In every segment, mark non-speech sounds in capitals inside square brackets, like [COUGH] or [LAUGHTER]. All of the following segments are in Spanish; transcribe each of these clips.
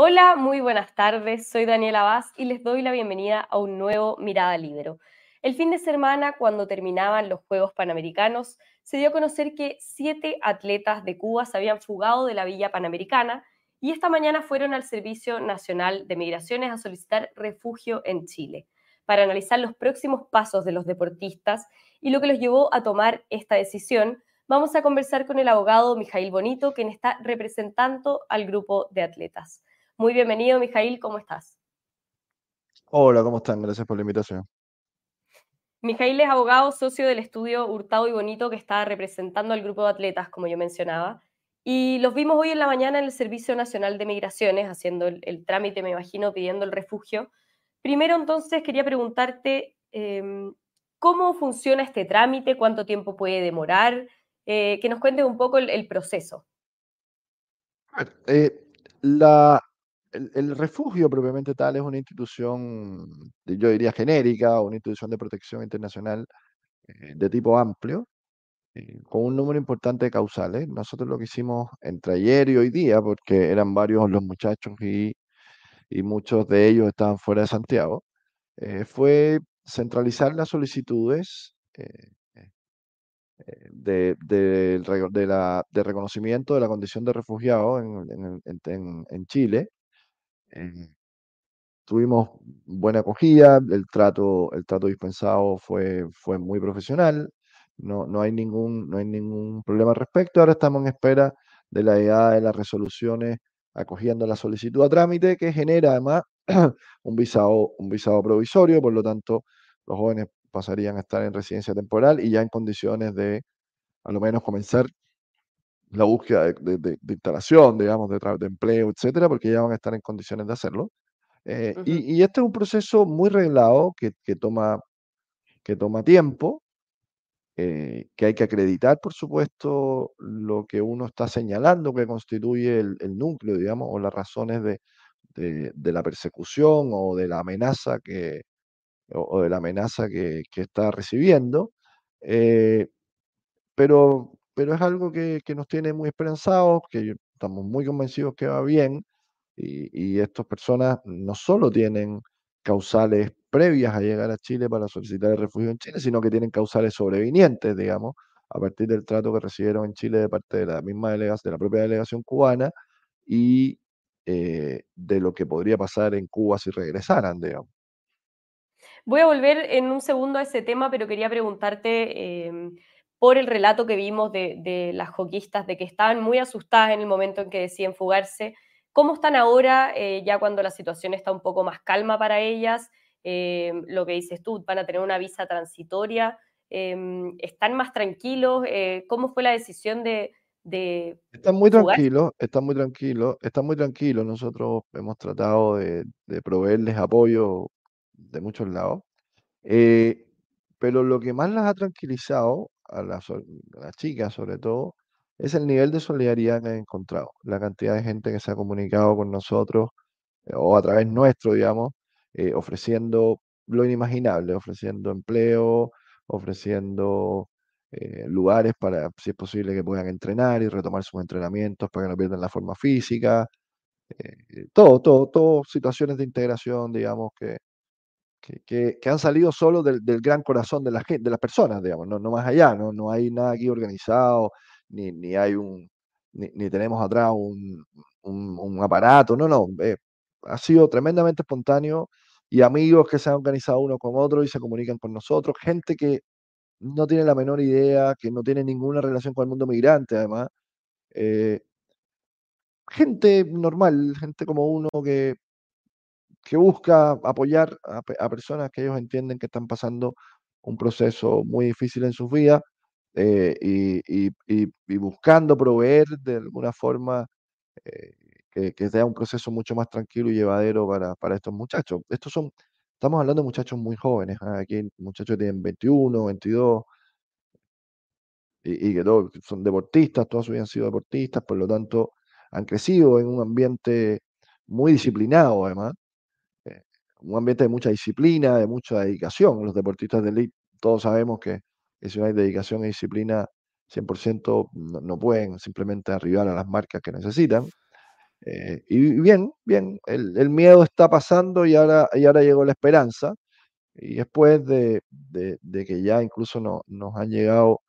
Hola, muy buenas tardes. Soy Daniela Vaz y les doy la bienvenida a un nuevo Mirada Libero. El fin de semana, cuando terminaban los Juegos Panamericanos, se dio a conocer que siete atletas de Cuba se habían fugado de la Villa Panamericana y esta mañana fueron al Servicio Nacional de Migraciones a solicitar refugio en Chile para analizar los próximos pasos de los deportistas y lo que los llevó a tomar esta decisión. Vamos a conversar con el abogado Mijail Bonito, quien está representando al grupo de atletas. Muy bienvenido, Mijail, ¿cómo estás? Hola, ¿cómo están? Gracias por la invitación. Mijail es abogado, socio del estudio Hurtado y Bonito, que está representando al grupo de atletas, como yo mencionaba. Y los vimos hoy en la mañana en el Servicio Nacional de Migraciones, haciendo el, trámite, me imagino, pidiendo el refugio. Primero, entonces, quería preguntarte em, cómo funciona este trámite, cuánto tiempo puede demorar, eh, que nos cuentes un poco el, proceso. Eh, la, el, refugio propiamente tal es una institución, yo diría genérica, una institución de protección internacional eh, de tipo amplio, eh, con un número importante de causales. Nosotros lo que hicimos entre ayer y hoy día, porque eran varios los muchachos y, muchos de ellos estaban fuera de Santiago, eh, fue centralizar las solicitudes de, reconocimiento de la condición de refugiado en Chile eh, tuvimos buena acogida, el trato, el trato dispensado fue, fue muy profesional, no, no, hay ningún, no hay ningún problema al respecto. Ahora estamos en espera de la llegada de las resoluciones acogiendo la solicitud a trámite, que genera además [CLEARS THROAT] un visado, un visado provisorio, por lo tanto, los jóvenes pasarían a estar en residencia temporal y ya en condiciones de, a lo menos, comenzar la búsqueda de, instalación, digamos, de, de, empleo, etcétera, porque ya van a estar en condiciones de hacerlo. Eh, y, este es un proceso muy reglado que, toma, que toma tiempo, eh, que hay que acreditar, por supuesto, lo que uno está señalando que constituye el, núcleo, digamos, o las razones de, de, la persecución o de la amenaza que, o, de la amenaza que, que está recibiendo. Eh, pero pero es algo que, nos tiene muy esperanzados, que estamos muy convencidos que va bien, y, estas personas no solo tienen causales previas a llegar a Chile para solicitar el refugio en Chile, sino que tienen causales sobrevinientes, digamos, a partir del trato que recibieron en Chile de parte de la misma delegación, de la propia delegación cubana, y eh, de lo que podría pasar en Cuba si regresaran, digamos. Voy a volver en un segundo a ese tema, pero quería preguntarte, em, por el relato que vimos de, las joquistas, de que estaban muy asustadas en el momento en que deciden fugarse. ¿Cómo están ahora, eh, ya cuando la situación está un poco más calma para ellas? Eh, lo que dices tú, van a tener una visa transitoria. Em, ¿Están más tranquilos? Eh, ¿Cómo fue la decisión de, están muy tranquilos, están muy tranquilos, están muy tranquilos. Nosotros hemos tratado de, proveerles apoyo de muchos lados. pero lo que más las ha tranquilizado a las, chicas sobre todo, es el nivel de solidaridad que he encontrado, la cantidad de gente que se ha comunicado con nosotros eh, o a través nuestro, digamos, eh, ofreciendo lo inimaginable, ofreciendo empleo, ofreciendo eh, lugares para, si es posible, que puedan entrenar y retomar sus entrenamientos para que no pierdan la forma física, todo, todo, todo, situaciones de integración, digamos, que, que, han salido solo del, gran corazón de las personas, digamos, no, más allá, no, no hay nada aquí organizado, ni, ni hay un, ni, tenemos atrás un, un, aparato, no, no, eh, ha sido tremendamente espontáneo y amigos que se han organizado uno con otro y se comunican con nosotros, gente que no tiene la menor idea, que no tiene ninguna relación con el mundo migrante, además. Eh, gente normal, gente como uno que, que busca apoyar a, personas que ellos entienden que están pasando un proceso muy difícil en sus vidas eh, y, buscando proveer de alguna forma eh, que, sea un proceso mucho más tranquilo y llevadero para, estos muchachos. Estos son, estamos hablando de muchachos muy jóvenes, ¿ah? aquí muchachos que tienen 21, 22, y, que todos son deportistas, todos habían sido deportistas, por lo tanto han crecido en un ambiente muy disciplinado además, un ambiente de mucha disciplina, de mucha dedicación. Los deportistas de elite, todos sabemos que, si no hay dedicación y disciplina 100%, no, pueden simplemente arribar a las marcas que necesitan. Eh, y bien, bien, el, miedo está pasando y ahora, y ahora llegó la esperanza. Y después de, que ya incluso no, nos han llegado,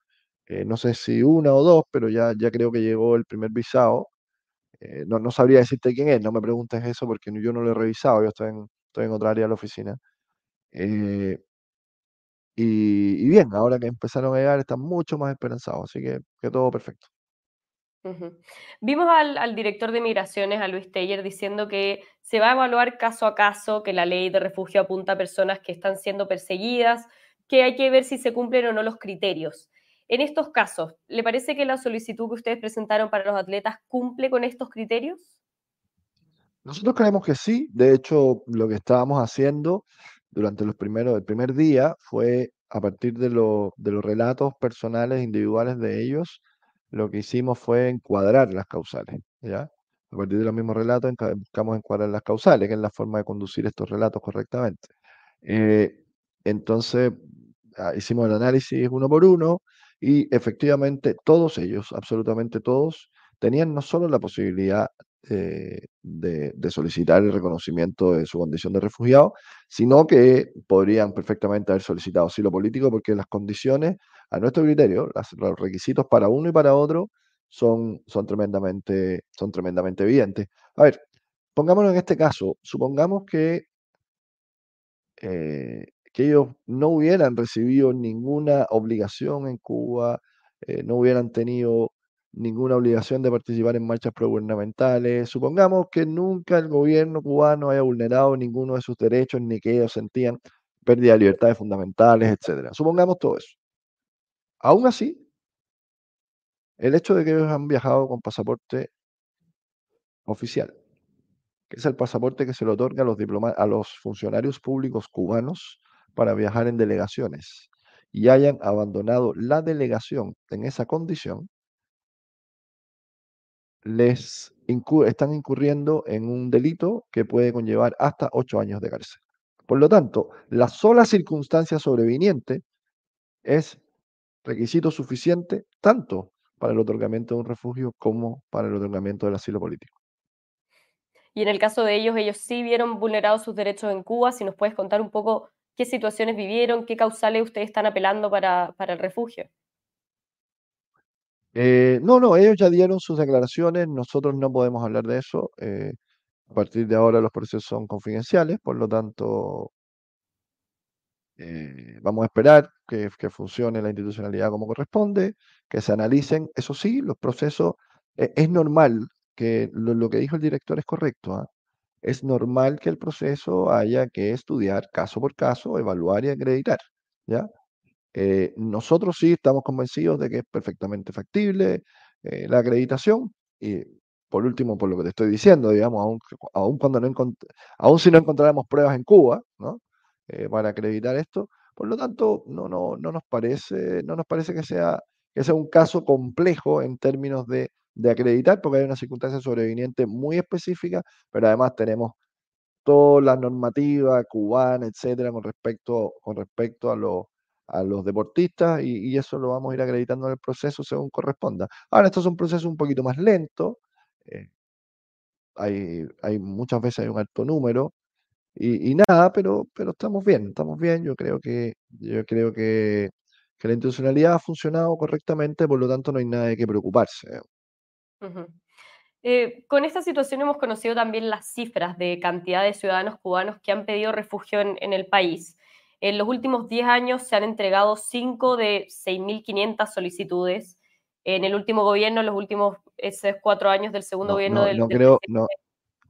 eh, no sé si una o dos, pero ya, ya creo que llegó el primer visado. Eh, no, no sabría decirte quién es, no me preguntes eso porque yo no lo he revisado, yo estoy en, en otra área de la oficina. y, bien, ahora que empezaron a llegar están mucho más esperanzados, así que, todo perfecto. Vimos al, director de migraciones, a Luis Teyer, diciendo que se va a evaluar caso a caso, que la ley de refugio apunta a personas que están siendo perseguidas, que hay que ver si se cumplen o no los criterios. En estos casos, ¿le parece que la solicitud que ustedes presentaron para los atletas cumple con estos criterios? Nosotros creemos que sí. De hecho, lo que estábamos haciendo durante los primeros, el primer día fue a partir de, los relatos personales, individuales de ellos, lo que hicimos fue encuadrar las causales, ¿ya? A partir de los mismos relatos buscamos encuadrar las causales, que es la forma de conducir estos relatos correctamente. Eh, entonces, ah, hicimos el análisis uno por uno y efectivamente todos ellos, absolutamente todos, tenían no solo la posibilidad eh, de, solicitar el reconocimiento de su condición de refugiado, sino que podrían perfectamente haber solicitado asilo político porque las condiciones, a nuestro criterio, los requisitos para uno y para otro son, son, tremendamente, son tremendamente evidentes. A ver, pongámonos en este caso, supongamos que eh, que ellos no hubieran recibido ninguna obligación en Cuba, eh, no hubieran tenido ninguna obligación de participar en marchas progubernamentales. Supongamos que nunca el gobierno cubano haya vulnerado ninguno de sus derechos, ni que ellos sentían pérdida de libertades fundamentales, etc. Supongamos todo eso. Aún así, el hecho de que ellos han viajado con pasaporte oficial, que es el pasaporte que se le otorga a los, a los funcionarios públicos cubanos para viajar en delegaciones y hayan abandonado la delegación en esa condición, les están incurriendo en un delito que puede conllevar hasta ocho años de cárcel. Por lo tanto, la sola circunstancia sobreviniente es requisito suficiente tanto para el otorgamiento de un refugio como para el otorgamiento del asilo político. Y en el caso de ellos, ellos sí vieron vulnerados sus derechos en Cuba. Si nos puedes contar un poco qué situaciones vivieron, qué causales ustedes están apelando para, para el refugio. Eh, no, no, ellos ya dieron sus declaraciones, nosotros no podemos hablar de eso. Eh, a partir de ahora los procesos son confidenciales, por lo tanto, eh, vamos a esperar que, funcione la institucionalidad como corresponde, que se analicen. Eso sí, los procesos, es normal que lo, que dijo el director es correcto. ¿ah? Es normal que el proceso haya que estudiar caso por caso, evaluar y acreditar. ¿ya? Eh, nosotros sí estamos convencidos de que es perfectamente factible eh, la acreditación y por último, por lo que te estoy diciendo, digamos, aún, cuando no aún si no encontráramos pruebas en Cuba, ¿no? Eh, para acreditar esto, por lo tanto, no, no, no nos parece, no nos parece que sea, que sea un caso complejo en términos de, de acreditar, porque hay una circunstancia sobreviniente muy específica, pero además tenemos toda la normativa cubana, etcétera, con respecto, con respecto a, los a los deportistas y, eso lo vamos a ir acreditando en el proceso según corresponda. Ahora, esto es un proceso un poquito más lento, eh, hay, hay, muchas veces hay un alto número y, nada, pero, pero estamos bien, estamos bien, yo creo que, yo creo que, que la institucionalidad ha funcionado correctamente, por lo tanto no hay nada de qué preocuparse. Eh, con esta situación hemos conocido también las cifras de cantidad de ciudadanos cubanos que han pedido refugio en, el país. En los últimos 10 años se han entregado 5 de 6.500 solicitudes. En el último gobierno, en los últimos esos cuatro años del segundo gobierno del, no creo, no.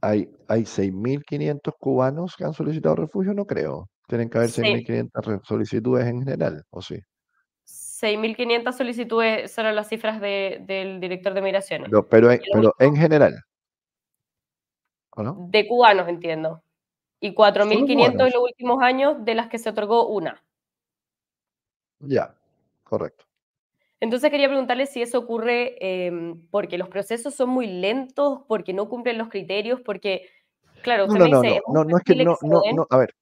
Hay, hay 6.500 cubanos que han solicitado refugio, no creo. Tienen que haber 6.500 solicitudes en general, ¿o sí? 6.500 solicitudes son las cifras del director de migraciones. pero, en, general. De cubanos, entiendo. Y 4.500 en los últimos años, de las que se otorgó una. Ya, correcto. Entonces quería preguntarle si eso ocurre em, porque los procesos son muy lentos, porque no cumplen los criterios, porque, claro, usted no, me dice... No, no, no, es que no, no, a ver,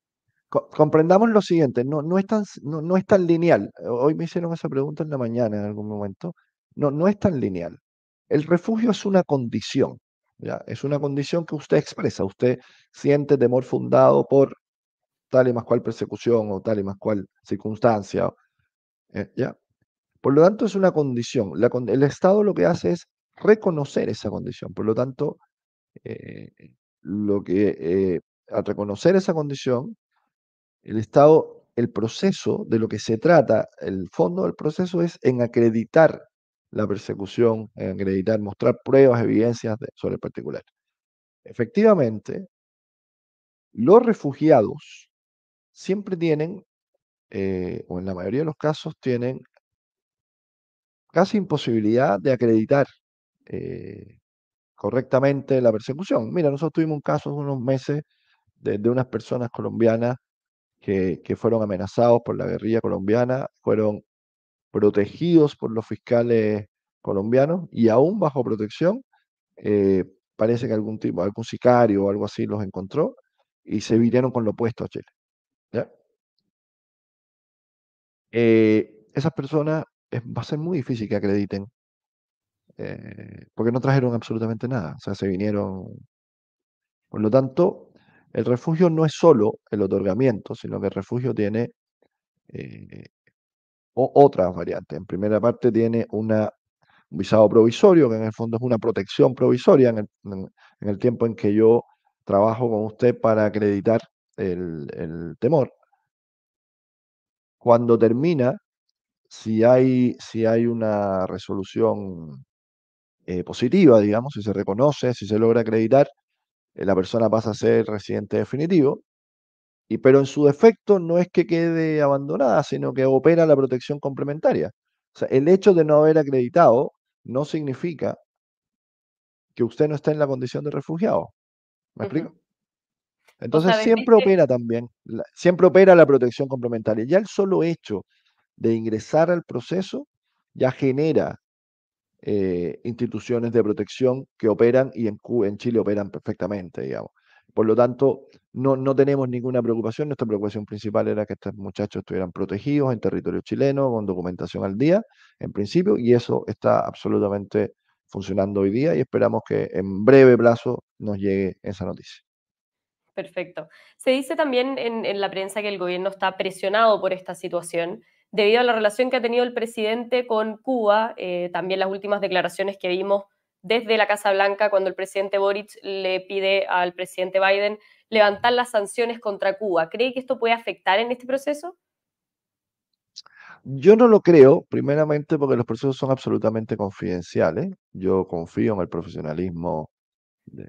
comprendamos lo siguiente, no, no, es tan, no, es tan lineal. Hoy me hicieron esa pregunta en la mañana en algún momento. No, no es tan lineal. El refugio es una condición. ¿Ya? Es una condición que usted expresa, usted siente temor fundado por tal y más cual persecución o tal y más cual circunstancia, eh, ¿ya? Por lo tanto, es una condición. el Estado lo que hace es reconocer esa condición. Por lo tanto, eh, lo que, eh, al reconocer esa condición, el Estado, el proceso de lo que se trata, el fondo del proceso es en acreditar la persecución, acreditar, mostrar pruebas, evidencias sobre el particular. Efectivamente, los refugiados siempre tienen, eh, o en la mayoría de los casos, tienen casi imposibilidad de acreditar eh, correctamente la persecución. Mira, nosotros tuvimos un caso hace unos meses de, unas personas colombianas que, fueron amenazados por la guerrilla colombiana, fueron protegidos por los fiscales colombianos y aún bajo protección, eh, parece que algún tipo, algún sicario o algo así los encontró y se vinieron con lo opuesto a Chile. Eh, esas personas va a ser muy difícil que acrediten, eh, porque no trajeron absolutamente nada, o sea, se vinieron. Por lo tanto, el refugio no es solo el otorgamiento, sino que el refugio tiene eh, otras variantes. En primera parte tiene un visado provisorio, que en el fondo es una protección provisoria en el, tiempo en que yo trabajo con usted para acreditar el temor. Cuando termina, si hay, si hay una resolución eh, positiva, digamos, si se reconoce, si se logra acreditar, eh, la persona pasa a ser residente definitivo, y, pero en su defecto no es que quede abandonada, sino que opera la protección complementaria. O sea, el hecho de no haber acreditado no significa que usted no esté en la condición de refugiado. ¿Me explico? Entonces siempre opera también, siempre opera la protección complementaria. Ya el solo hecho de ingresar al proceso ya genera eh, instituciones de protección que operan y en, en Chile operan perfectamente, digamos. Por lo tanto, no, no tenemos ninguna preocupación. Nuestra preocupación principal era que estos muchachos estuvieran protegidos en territorio chileno, con documentación al día, en principio, y eso está absolutamente funcionando hoy día y esperamos que en breve plazo nos llegue esa noticia. Perfecto. Se dice también en, la prensa que el gobierno está presionado por esta situación debido a la relación que ha tenido el presidente con Cuba, eh, también las últimas declaraciones que vimos desde la Casa Blanca cuando el presidente Boric le pide al presidente Biden levantar las sanciones contra Cuba. ¿Cree que esto puede afectar en este proceso? Yo no lo creo, primeramente porque los procesos son absolutamente confidenciales. Yo confío en el profesionalismo de,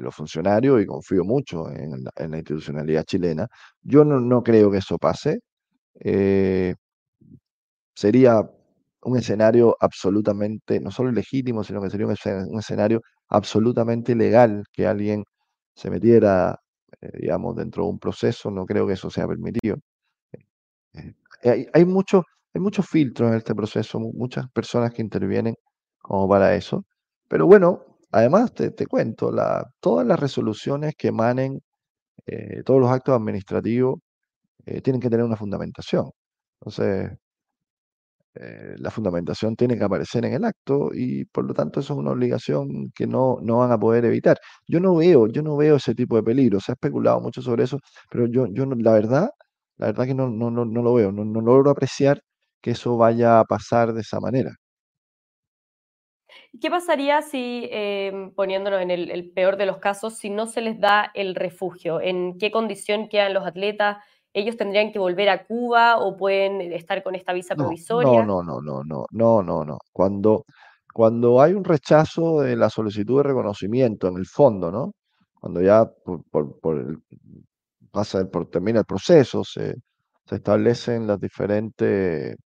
los funcionarios y confío mucho en la, institucionalidad chilena. Yo no, creo que eso pase. Eh, sería un escenario absolutamente, no solo ilegítimo, sino que sería un, escenario absolutamente ilegal que alguien se metiera, eh, digamos, dentro de un proceso. No creo que eso sea permitido. Eh, hay, hay muchos hay muchos filtros en este proceso, muchas personas que intervienen como para eso. Pero bueno, además te, cuento, la, todas las resoluciones que emanen, todos los actos administrativos, eh, tienen que tener una fundamentación. Entonces, eh, la fundamentación tiene que aparecer en el acto y por lo tanto eso es una obligación que no, no van a poder evitar. Yo no veo, yo no veo ese tipo de peligro. Se ha especulado mucho sobre eso, pero yo, yo la verdad, la verdad que no, no, no, no lo veo, no, no logro apreciar que eso vaya a pasar de esa manera. ¿Qué pasaría si, em, poniéndolo en el, peor de los casos, si no se les da el refugio? ¿En qué condición quedan los atletas? Ellos tendrían que volver a Cuba o pueden estar con esta visa provisoria. No, no, no, no, no, no, no, Cuando, cuando hay un rechazo de la solicitud de reconocimiento en el fondo, ¿no? Cuando ya por, pasa, por, termina el proceso, se, establecen las diferentes,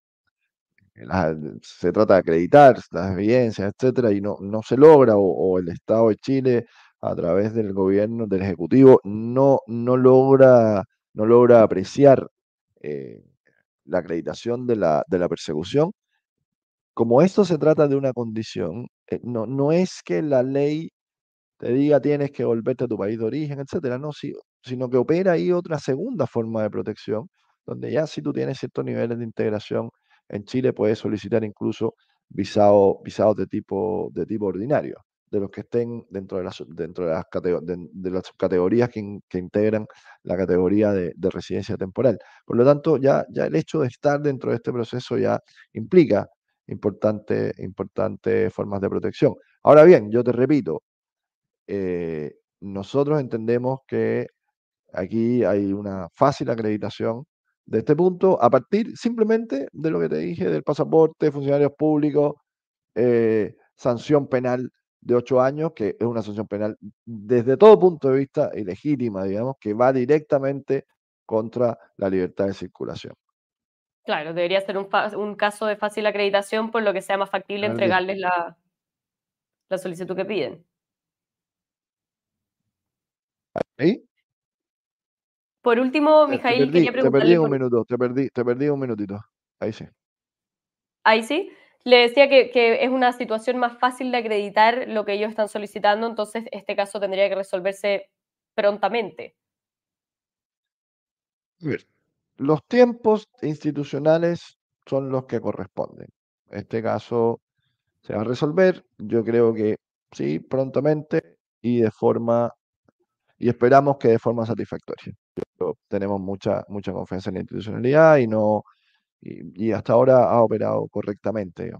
se trata de acreditar las evidencias, etcétera, y no, no se logra, o, el Estado de Chile, a través del gobierno, del Ejecutivo, no, no logra no logra apreciar eh, la acreditación de la, de la, persecución. Como esto se trata de una condición, eh, no, no es que la ley te diga tienes que volverte a tu país de origen, etcétera, no, sino que opera ahí otra segunda forma de protección, donde ya si tú tienes ciertos niveles de integración en Chile, puedes solicitar incluso visados visado de, tipo, de tipo ordinario. De los que estén dentro de las, dentro de las, de, las categorías que, que, integran la categoría de, residencia temporal. Por lo tanto, ya, ya el hecho de estar dentro de este proceso ya implica importantes importante formas de protección. Ahora bien, yo te repito, eh, nosotros entendemos que aquí hay una fácil acreditación de este punto a partir simplemente de lo que te dije del pasaporte, funcionarios públicos, eh, sanción penal de ocho años, que es una sanción penal desde todo punto de vista ilegítima, digamos, que va directamente contra la libertad de circulación. Claro, debería ser un, caso de fácil acreditación, por lo que sea más factible entregarles la, la solicitud que piden. ¿Ahí? Por último, Mijail, quería preguntarle... Te perdí un minuto, te perdí, te perdí un minutito. Ahí sí. Ahí sí. Le decía que, es una situación más fácil de acreditar lo que ellos están solicitando, entonces este caso tendría que resolverse prontamente. los tiempos institucionales son los que corresponden. Este caso se va a resolver, yo creo que sí, prontamente y de forma, y esperamos que de forma satisfactoria. tenemos mucha, mucha confianza en la institucionalidad y no, y, hasta ahora ha operado correctamente.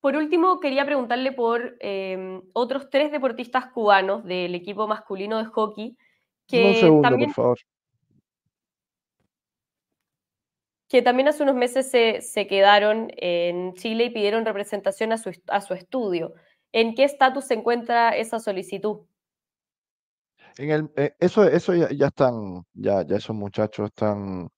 Por último, quería preguntarle por em, otros tres deportistas cubanos del equipo masculino de hockey que segundo, también, por favor. que también hace unos meses se, quedaron en Chile y pidieron representación a su, a su estudio. ¿En qué estatus se encuentra esa solicitud? En el, eh, eso eso ya, ya, están, ya, ya esos muchachos están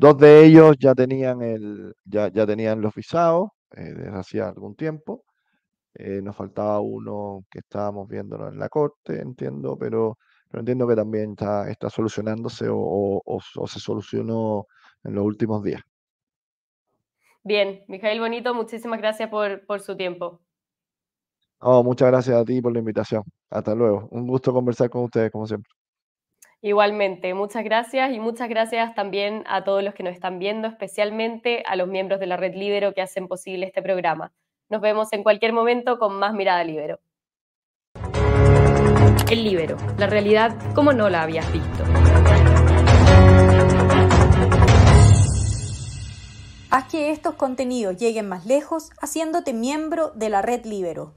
Dos de ellos ya tenían, el, ya, ya tenían los visados eh, desde hacía algún tiempo. Eh, nos faltaba uno que estábamos viéndolo en la corte, entiendo, pero, pero entiendo que también está, está solucionándose o, se solucionó en los últimos días. Bien, Mijael Bonito, muchísimas gracias por, por su tiempo. Oh, muchas gracias a ti por la invitación. Hasta luego. Un gusto conversar con ustedes, como siempre. Igualmente, muchas gracias y muchas gracias también a todos los que nos están viendo, especialmente a los miembros de la Red Libero que hacen posible este programa. Nos vemos en cualquier momento con más Mirada Libero. El Libero, la realidad como no la habías visto. Haz que estos contenidos lleguen más lejos haciéndote miembro de la Red Libero.